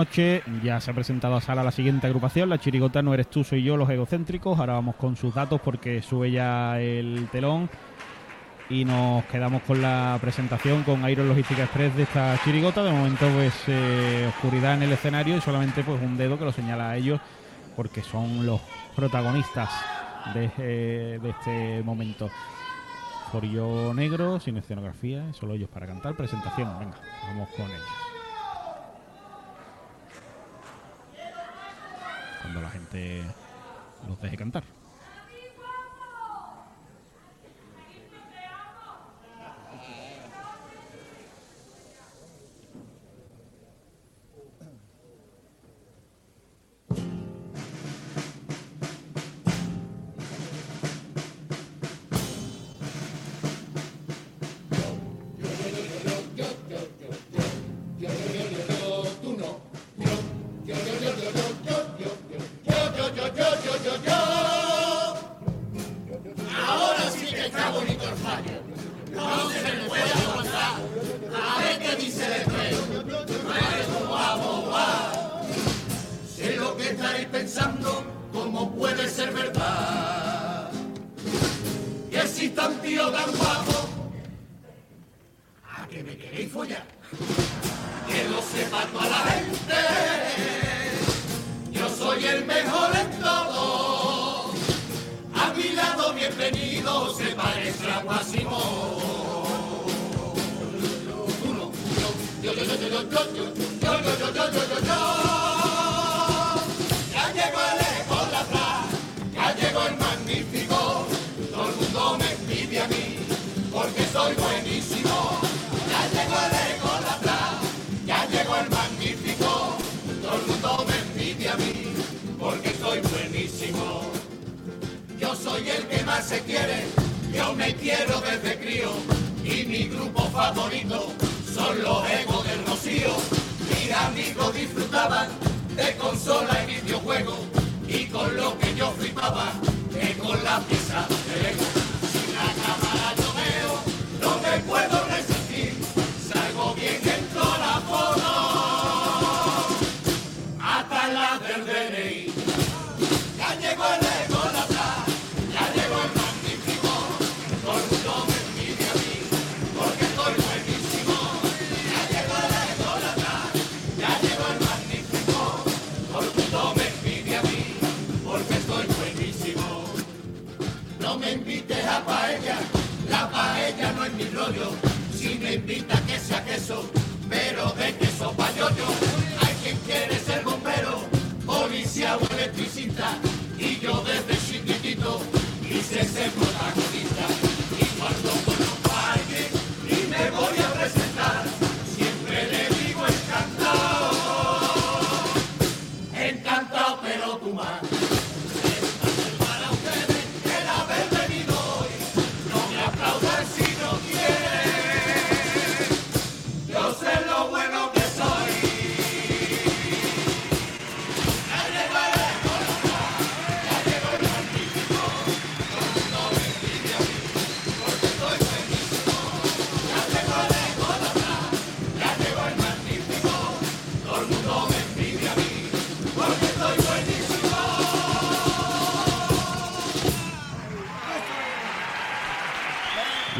noche ya se ha presentado a sala la siguiente agrupación, la chirigota No eres tú, soy yo, los egocéntricos. Ahora vamos con sus datos porque sube ya el telón y nos quedamos con la presentación con Iron Logística Express de esta chirigota. De momento pues eh, oscuridad en el escenario y solamente pues un dedo que lo señala a ellos porque son los protagonistas de, eh, este momento. Forillo negro, sin escenografía, solo ellos para cantar. Presentación, venga, vamos con ellos. Cuando la gente los deje cantar. Se quiere, yo me quiero desde crío y mi grupo favorito son los egos del Rocío. Mis amigos disfrutaban de consola y videojuegos y con lo que yo flipaba es con la pieza de Lego.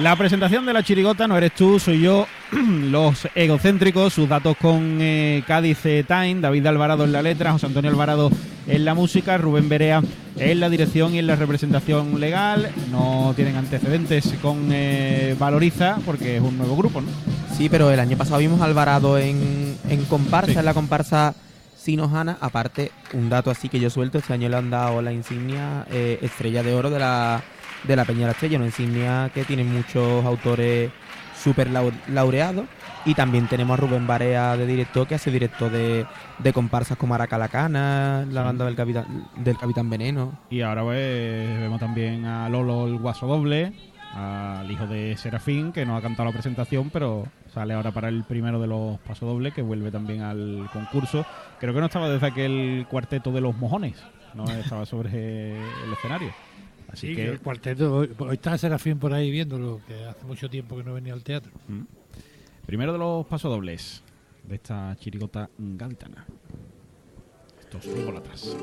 La presentación de la chirigota no eres tú, soy yo, los egocéntricos, sus datos con eh, Cádiz eh, Time, David Alvarado en la letra, José Antonio Alvarado en la música, Rubén Berea en la dirección y en la representación legal. No tienen antecedentes con eh, Valoriza porque es un nuevo grupo, ¿no? Sí, pero el año pasado vimos a Alvarado en, en comparsa, Sí. en la comparsa Sinojana. Aparte, un dato así que yo suelto, este año le han dado la insignia eh, Estrella de Oro de la, de la Peña de la Estrella, una insignia que tienen muchos autores súper lau- laureados. Y también tenemos a Rubén Barea de director, que hace directo de, de comparsas como Aracalacana, la banda del Capitán, del Capitán Veneno. Y ahora pues, vemos también a Lolo el Guaso Doble, al hijo de Serafín, que no ha cantado la presentación, pero sale ahora para el primero de los pasodobles, que vuelve también al concurso. Creo que no estaba desde aquel cuarteto de los mojones, no estaba sobre el escenario. Así Sí, que el cuarteto. Hoy, hoy está Serafín por ahí viéndolo, que hace mucho tiempo que no venía al teatro. Primero de los pasodobles. de esta chirigota gaditana. Estos atrás.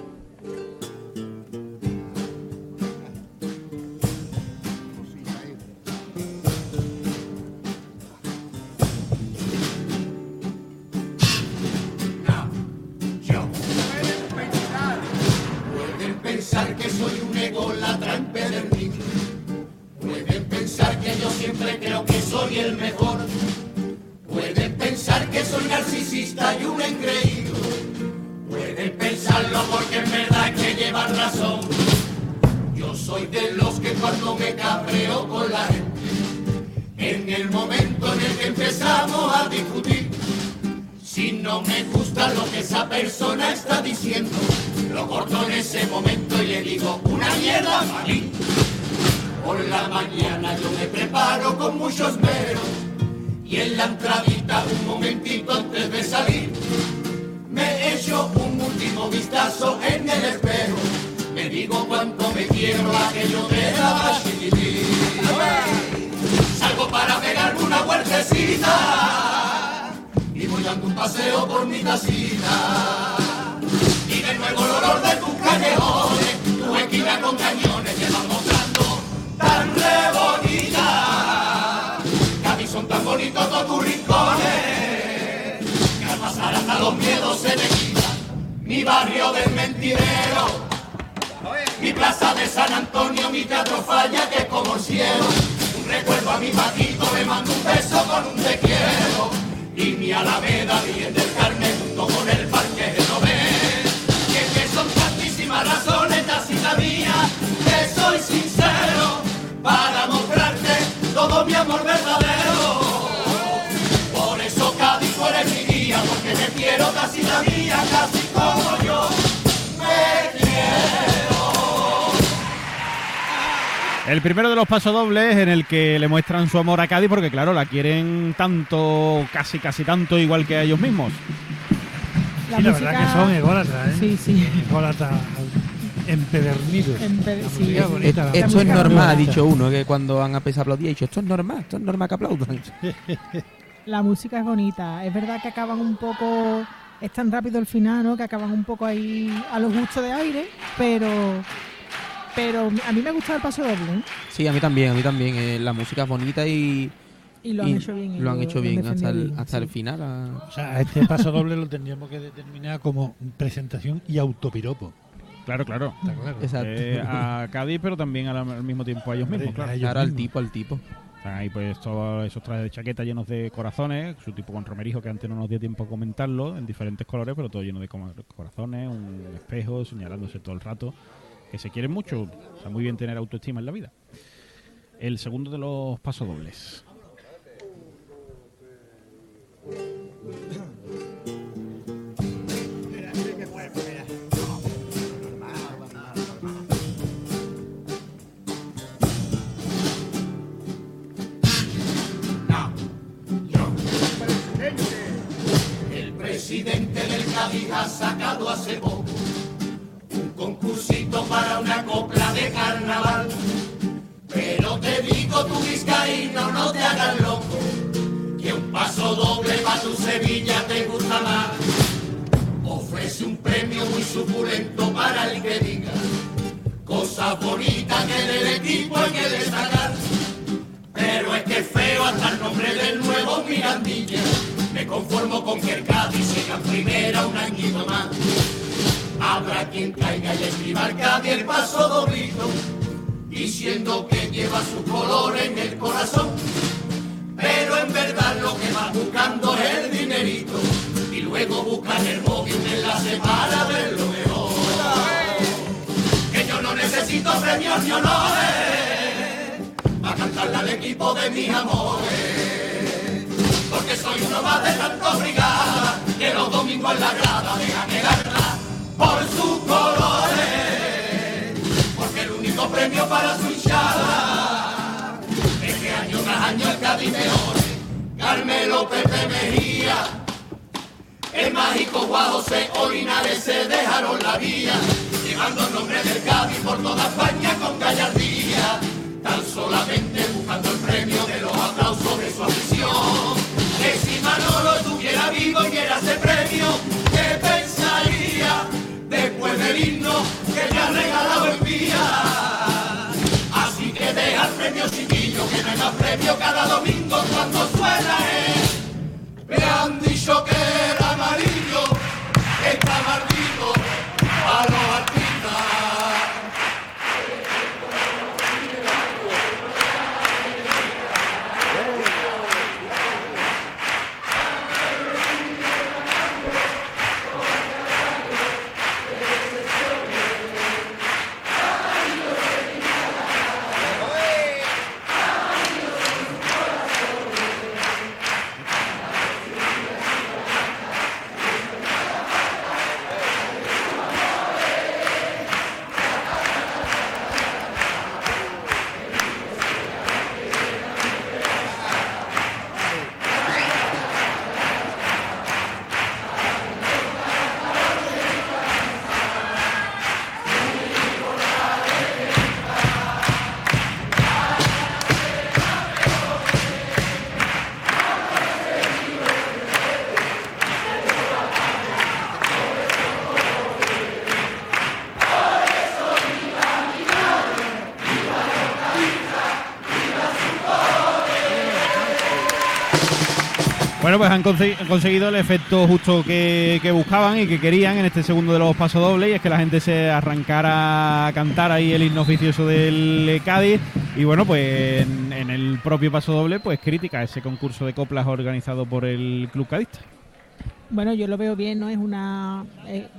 Pensar que soy un ególatra empedernido. Pueden pensar que yo siempre creo que soy el mejor. Pueden pensar que soy narcisista y un engreído. Pueden pensarlo porque en verdad que llevan razón. Yo soy de los que cuando me cabreo con la gente, en el momento en el que empezamos a discutir, si no me gusta lo que esa persona está diciendo, lo corto en ese momento y le digo una mierda para mí. Por la mañana yo me preparo con mucho esmero y en la entradita un momentito antes de salir me echo un último vistazo en el espejo. Me digo cuánto me quiero aquello de la chiquitín. Salgo para pegarme una vueltecita paseo por mi casita. Y de nuevo el olor de tus callejones, tu esquina con cañones que van mostrando tan re bonita. Cádiz son tan bonitos todos tus rincones, que al pasar hasta los miedos se me quitan. Mi barrio del mentidero, mi plaza de San Antonio, mi teatro falla que es como el cielo. Un recuerdo a mi Paquito, le mando un beso con un te quiero. Y mi Alameda, bien del Carmen, junto con el parque Nobel. Y es que son tantísimas razones, tacita mía, que soy sincero, para mostrarte todo mi amor verdadero. Por eso Cádiz, tú eres mi guía, porque te quiero casi la mía, casi como yo me quiero. El primero de los pasodobles en el que le muestran su amor a Cádiz porque claro, la quieren tanto, casi casi tanto igual que a ellos mismos. Sí, la verdad que son ególatras, ¿eh? Sí, sí. Ególatras empedernidos. Empe- La sí. música bonita, la Esto es normal, ha dicho uno, que cuando han empezado a aplaudir, ha dicho, esto es normal, esto es normal que aplaudan. La música es bonita. Es verdad que acaban un poco. Es tan rápido el final, ¿no? Que acaban un poco ahí a los gustos de aire, pero. Pero a mí me gusta el paso doble, ¿eh? Sí, a mí también, a mí también. eh, la música es bonita y, Y lo han y hecho bien. lo han hecho bien hasta, el, bien, hasta sí. el final. ah. O sea, este paso doble lo tendríamos que determinar como presentación y autopiropo. Claro, claro. ¿Está claro? Exacto. Eh, a Cádiz, pero también al, al mismo tiempo a ellos mismos, claro. ellos Ahora al tipo, al tipo. Están ahí pues todos esos trajes de chaqueta llenos de corazones, su tipo con romerijo que antes no nos dio tiempo a comentarlo, en diferentes colores, pero todo lleno de corazones, un espejo, señalándose todo el rato, que se quieren mucho, está muy bien tener autoestima en la vida. El segundo de los pasodobles. Presidente del Cádiz ha sacado hace poco concursito para una copla de carnaval. Pero te digo tu vizcaíno, no te hagas loco, que un paso doble para tu Sevilla te gusta más. Ofrece un premio muy suculento para el que diga cosas bonitas que del y escriba al Cádiz el paso doblito, diciendo que lleva su color en el corazón. Pero en verdad lo que va buscando es el dinerito y luego buscan el móvil un enlace para verlo mejor. Que yo no necesito premios ni honores a cantarle al equipo de mis amores. Porque soy uno más de tantos brigadas que los domingos en la grada dejan alma por sus colores premio para su hinchada. Es que año tras año el Cádiz mejor. Carmelo Pepe Mejía. El mágico Juan José Orinares se dejaron la vía, llevando el nombre del Cádiz por toda España con gallardía, tan solamente buscando el premio de los aplausos de su afición. Que si Manolo estuviera vivo y era ese premio, ¿qué pensaría después del himno que te ha regalado el día? premios chiquillos, que no hay más premios cada domingo cuando suena, eh. Me han dicho que Bueno, pues han conse- han conseguido el efecto justo que, buscaban y que querían en este segundo de los pasodobles y es que la gente se arrancara a cantar ahí el himno oficioso del Cádiz y bueno, pues en, el propio pasodoble pues crítica ese concurso de coplas organizado por el Club Cadista. Bueno, yo lo veo bien, ¿no? Es una eh,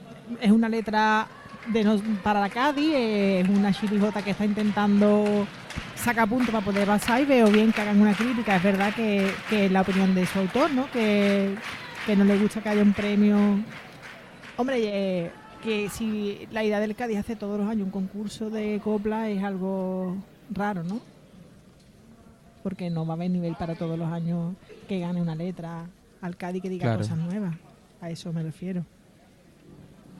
es una letra de nos- para la Cádiz, eh, es una chirijota que está intentando sacar puntos para poder pasar y veo bien que hagan una crítica. Es verdad que, que es la opinión de su autor, ¿no? Que, que no le gusta que haya un premio. Hombre, eh, que si la idea del Cádiz hace todos los años un concurso de copla es algo raro, ¿no? Porque no va a haber nivel para todos los años que gane una letra al Cádiz que diga Claro. cosas nuevas. A eso me refiero.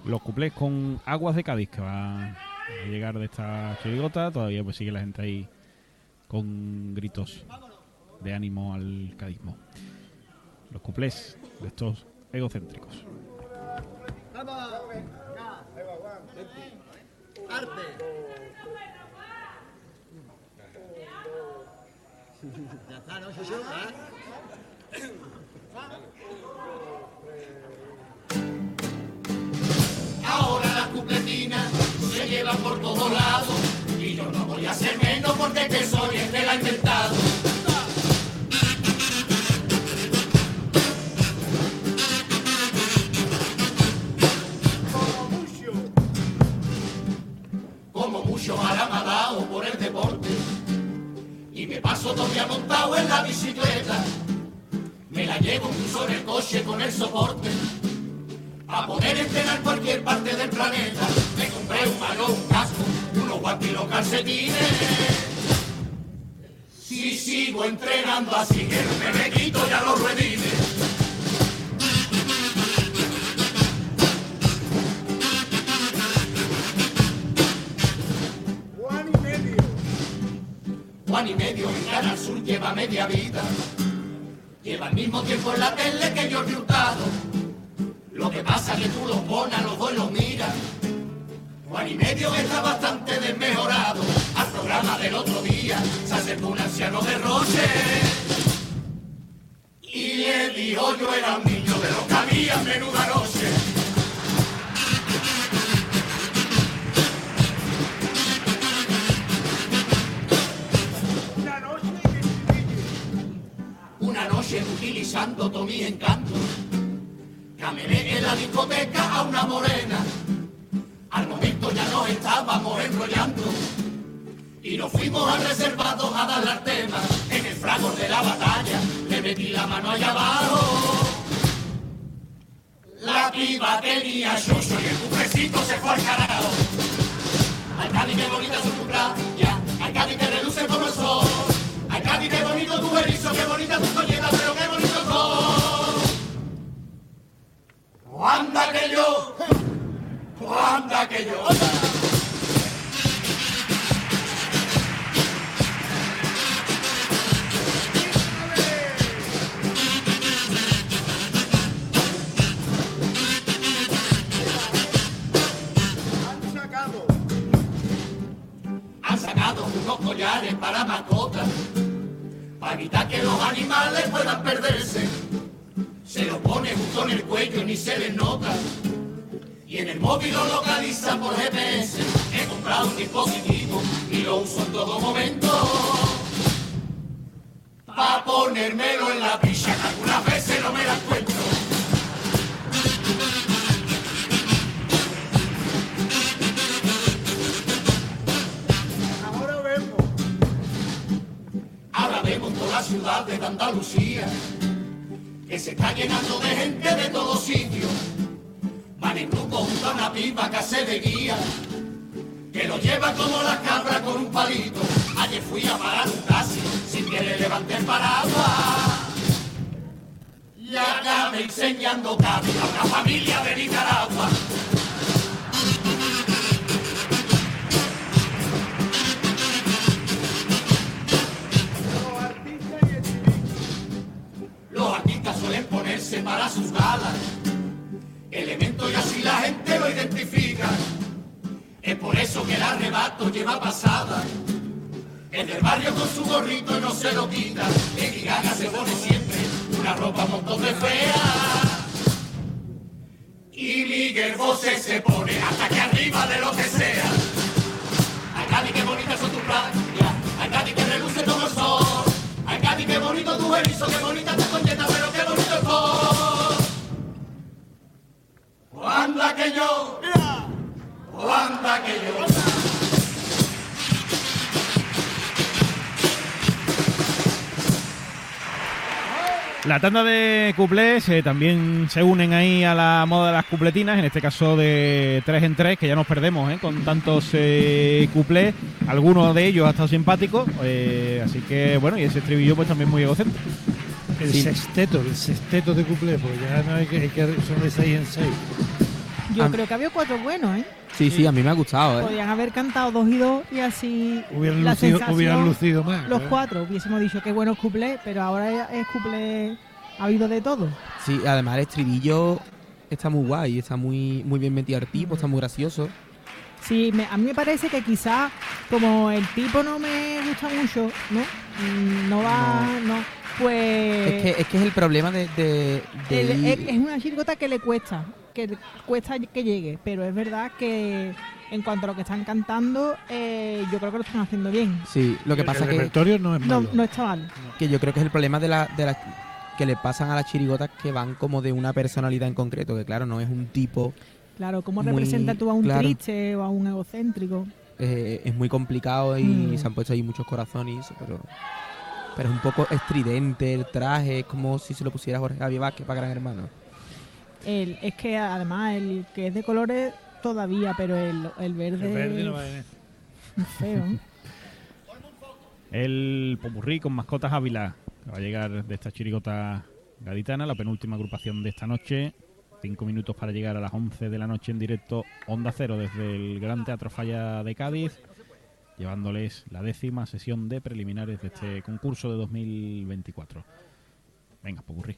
Los cuplés con Aguas de Cádiz que va a llegar de esta chirigota, todavía pues sigue la gente ahí con gritos de ánimo al cadismo. Los cuplés de estos egocéntricos. Se llevan por todos lados y yo no voy a ser menos porque que soy el que la ha inventado. Como mucho dado por el deporte y me paso todo día montado en la bicicleta. Me la llevo incluso en el coche con el soporte. A poder entrenar cualquier parte del planeta, me compré un mano, un casco, unos guantes y los calcetines. Si sigo entrenando así, que me quito ya los ruedines. Juan y medio en Canal Sur lleva media vida. Lleva el mismo tiempo en la tele que Jordi Hurtado. Lo que pasa es que tú los pones los dos los miras. Juan y medio está bastante desmejorado. Al programa del otro día se acercó un anciano de Roche. Y le dijo yo era un niño de los que había en menuda noche. Una noche utilizando todo mi encanto. Camelé en la discoteca a una morena. Al momento ya nos estábamos enrollando. Y nos fuimos al reservado a darle al tema. En el fragor de la batalla le metí la mano allá abajo. La piba tenía yo y el cufrecito se fue al carajo. Ay, Cádiz, qué bonita su ya. Ay, Cádiz, que reluce como el sol. Ay, Cádiz, qué bonito tu erizo, qué bonita tu colleta, pero qué bonito todo. ¡Anda que yo! ¡Anda que yo! Han sacado unos collares para mascotas. Para evitar que los animales puedan perderse. Se lo pone justo en el cuello, ni se les nota. Y en el móvil lo localiza por GPS. He comprado un dispositivo y lo uso en todo momento. Pa' ponérmelo en la picha, que algunas veces no me la encuentro. Ahora vemos toda la ciudad de Andalucía, que se está llenando de gente de todos sitios. Van en junto a una pipa que hace de guía, que lo lleva como la cabra con un palito. Ayer fui a parar un taxi, sin que le levante el paraguas. Y acabé enseñando cable a una familia de Nicaragua. Para sus galas. Elementos y así la gente lo identifica. Es por eso que el arrebato lleva pasada. El del barrio con su gorrito no se lo quita. Lady Gaga se pone siempre una ropa montón de fea. Y Miguel Bosé se pone hasta que arriba de lo que sea. Ay, Cádiz, qué bonitas son tus playas. Ay, Cádiz, que reluce como el sol. Ay, Cádiz, qué bonito tu erizo, qué bonita tu concheta, pero qué bonito el sol. Anda que yo, o anda que yo. La tanda de cuplés eh, también se unen ahí a la moda de las cupletinas, en este caso de tres en tres, que ya nos perdemos eh, con tantos eh, cuplés. Algunos de ellos ha estado simpático, eh, así que bueno, y ese estribillo pues también muy egocéntrico. El Sí. sexteto, el sexteto de cuplé, porque ya no hay que, hay que son de 6 en 6. Yo creo que había cuatro buenos, ¿eh? Sí, sí, a mí me ha gustado, ¿eh? Podían haber cantado dos y dos y así Hubieran la lucido, sensación, hubieran lucido más. los ¿eh? cuatro hubiésemos dicho qué buenos cuplés, pero ahora es cuplé, ha habido de todo. Sí, además el estribillo está muy guay, está muy, muy bien metido al tipo, está muy gracioso. Sí, me- a mí me parece que quizás como el tipo no me gusta mucho, ¿no? Mm, No va, no, pues... Es que, es que es el problema de... de- de El- ir- es, es una chirigota que le cuesta, que cuesta que llegue, pero es verdad que en cuanto a lo que están cantando, eh, yo creo que lo están haciendo bien. Sí, lo que El- pasa el que, repertorio no es No, malo. no está mal. que yo creo que es el problema de la, de la que le pasan a las chirigotas que van como de una personalidad en concreto, que claro, no es un tipo, Claro, ¿cómo Muy representa tú a un claro. triste o a un egocéntrico? eh, es muy complicado y Mm. se han puesto ahí muchos corazones y eso, pero, pero es un poco estridente el traje, es como si se lo pusiera Jorge Javier Vázquez para Gran Hermano. El, es que además el que es de colores todavía, pero el, el verde, El verde no va en es feo. ¿eh? El Popurrí con mascotas Ávila, que va a llegar de esta chirigota gaditana, la penúltima agrupación de esta noche. Cinco minutos para llegar a las 11 de la noche en directo Onda Cero desde el Gran Teatro Falla de Cádiz, llevándoles la décima sesión de preliminares de este concurso de 2024. Venga, Popurrí.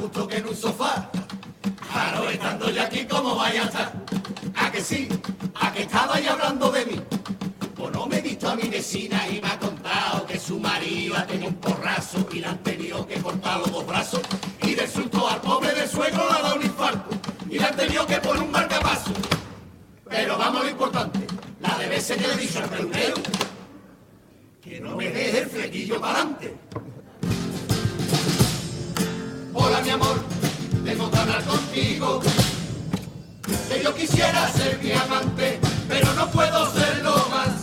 Gusto que en un sofá. Claro, estando yo aquí, ¿cómo vaya a estar? ¿A que sí? ¿A que estabais hablando de mí? Pues no me he visto a mi vecina y me ha contado que su marido ha tenido un porrazo y le han tenido que cortar los dos brazos. Y del susto al pobre del suegro le ha dado un infarto y le han tenido que poner un marcapaso. Pero vamos a lo importante, la de veces que le dicho al peluquero que no me deje el flequillo para adelante. Hola mi amor, tengo que hablar contigo. Que yo quisiera ser mi amante, pero no puedo serlo más.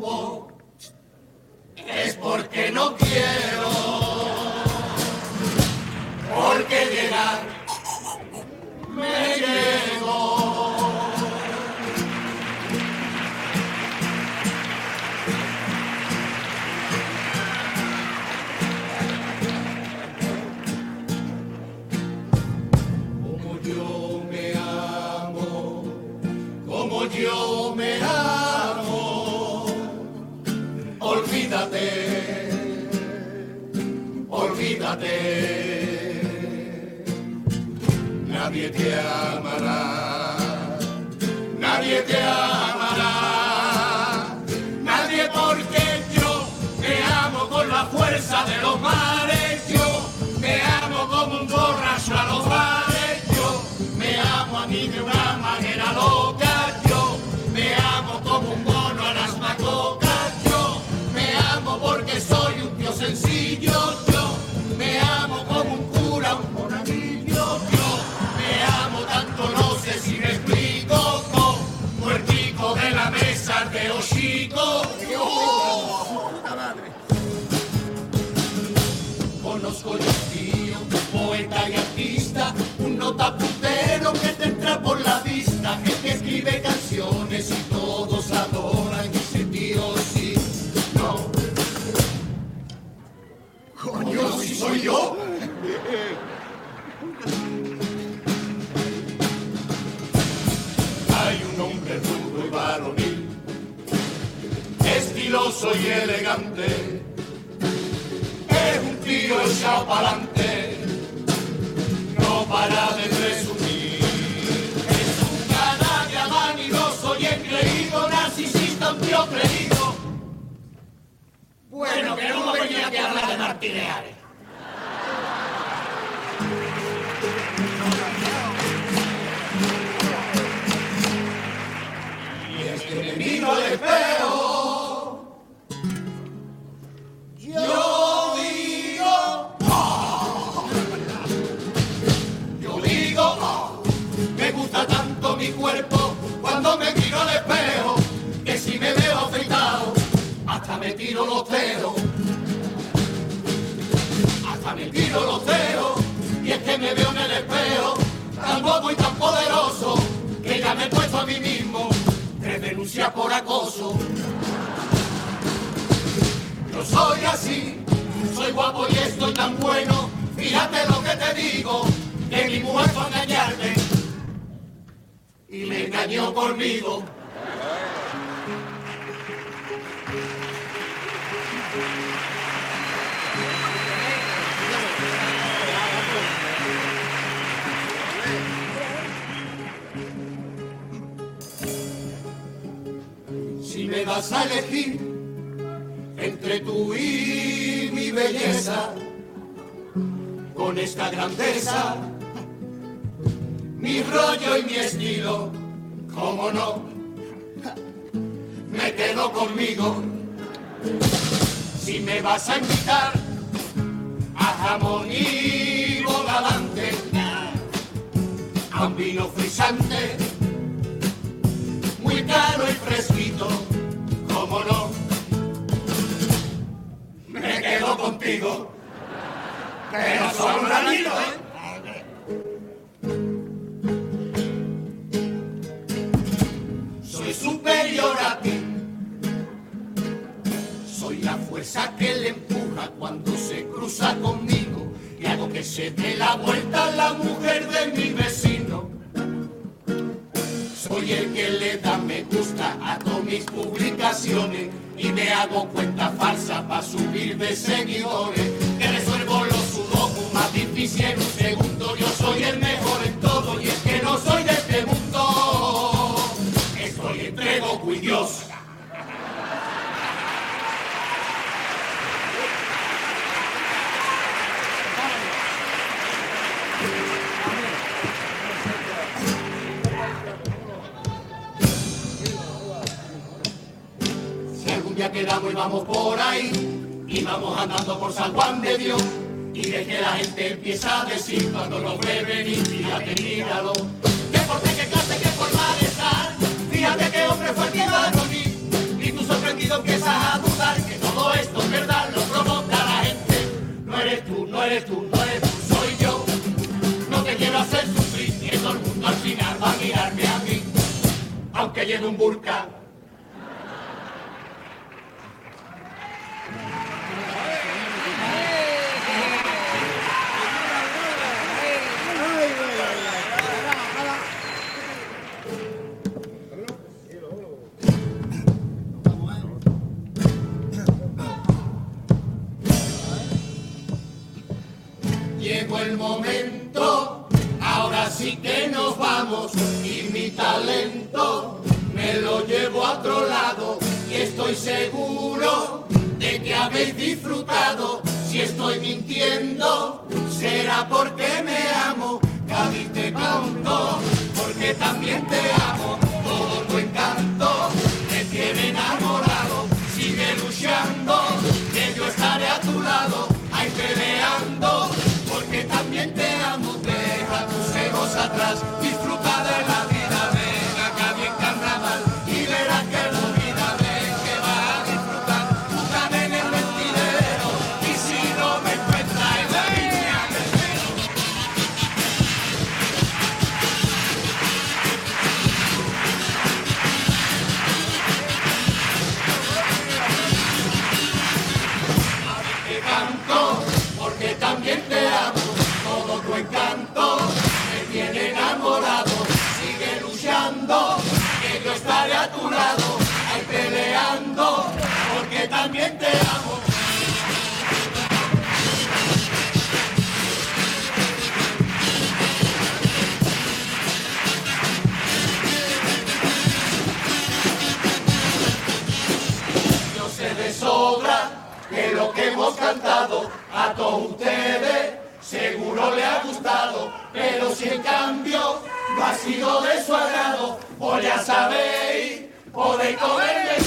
Me Yeah. Estiloso y elegante es un tío echado pa'lante, no para de presumir. Es un canalla vanidoso y engreído, narcisista, un tío creído. Bueno, que no me venía a hablar de martineares. Y es que me miro al espejo tiro los hasta me tiro los dedos, y es que me veo en el espejo, tan guapo y tan poderoso, que ya me he puesto a mí mismo, tres denuncias por acoso. Yo soy así, soy guapo y estoy tan bueno. Fíjate lo que te digo, que mi mujer fue a engañarme y me engañó conmigo. Me das a elegir entre tú y mi belleza, con esta grandeza, mi rollo y mi estilo, cómo no, me quedo conmigo. Si me vas a invitar a jamón y bogavante, a un vino frisante, muy caro y fresquito, Pero solo un ¿eh? Soy superior a ti. Soy la fuerza que le empuja cuando se cruza conmigo y hago que se dé la vuelta la mujer de mi vecino. Soy el que le da me gusta a todas mis publicaciones y me hago cuenta falsa para subir de seguidores. Que resuelvo los sudokus más difícil en un segundo. Yo soy el mejor por San Juan de Dios. Y de que la gente empieza a decir cuando nos ve venir, fíjate, míralo. Qué porte, qué clase, qué forma de estar. Fíjate qué hombre fue el que iba a. Y tú sorprendido empiezas a dudar que todo esto es verdad, lo provoca la gente. No eres tú, no eres tú, no eres tú, soy yo. No te quiero hacer sufrir, y todo el mundo al final va a mirarme a mí. Aunque lleve un burka. A todos ustedes seguro le ha gustado, pero si en cambio no ha sido de su agrado, pues ya sabéis, podéis comerme